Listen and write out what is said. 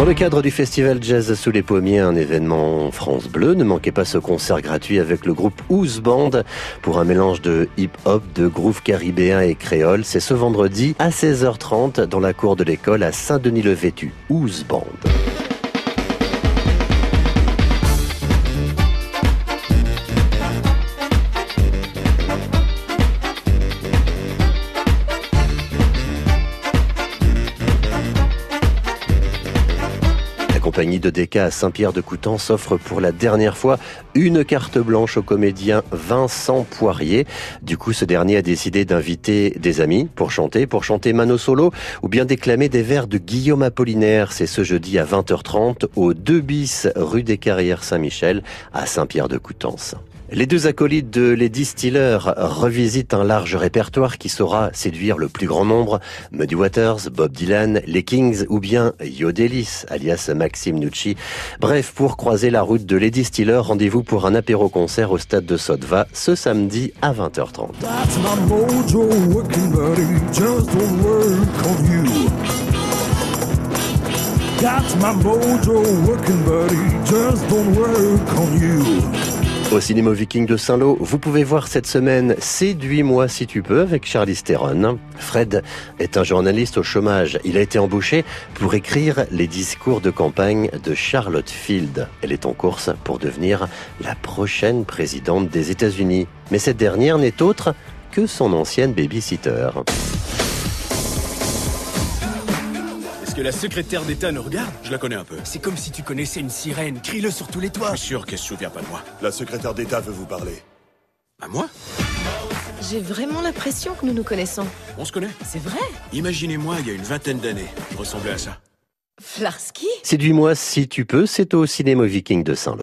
Dans le cadre du festival Jazz sous les pommiers, un événement France Bleu, ne manquez pas ce concert gratuit avec le groupe Ouz Band pour un mélange de hip-hop, de groove caribéen et créole. C'est ce vendredi à 16h30 dans la cour de l'école à Saint-Denis-le-Vêtu. Ouz Band. Compagnie de DK à Saint-Pierre-de-Coutan s'offre pour la dernière fois une carte blanche au comédien Vincent Poirier. Du coup, ce dernier a décidé d'inviter des amis pour chanter, pour chanter Mano Solo ou bien déclamer des vers de Guillaume Apollinaire. C'est ce jeudi à 20h30 au 2 bis rue des Carrières Saint-Michel à Saint-Pierre-de-Coutances. Les deux acolytes de Les Distillers revisitent un large répertoire qui saura séduire le plus grand nombre. Muddy Waters, Bob Dylan, les Kings ou bien Yodelis, alias Maxime Nucci. Bref, pour croiser la route de Les Distillers, rendez-vous pour un apéro-concert au stade de Sotva ce samedi à 20h30. Au cinéma Viking de Saint-Lô, vous pouvez voir cette semaine Séduis-moi si tu peux avec Charlie Theron. Fred est un journaliste au chômage. Il a été embauché pour écrire les discours de campagne de Charlotte Field. Elle est en course pour devenir la prochaine présidente des États-Unis. Mais cette dernière n'est autre que son ancienne babysitter. La secrétaire d'État nous regarde Je la connais un peu. C'est comme si tu connaissais une sirène. Crie-le sur tous les toits. Je suis sûr qu'elle se souvient pas de moi. La secrétaire d'État veut vous parler. À moi? J'ai vraiment l'impression que nous nous connaissons. On se connaît? C'est vrai? Imaginez-moi, il y a une vingtaine d'années, je ressemblais à ça. Flarsky? Séduis-moi si tu peux, c'est au cinéma Viking de Saint-Lô.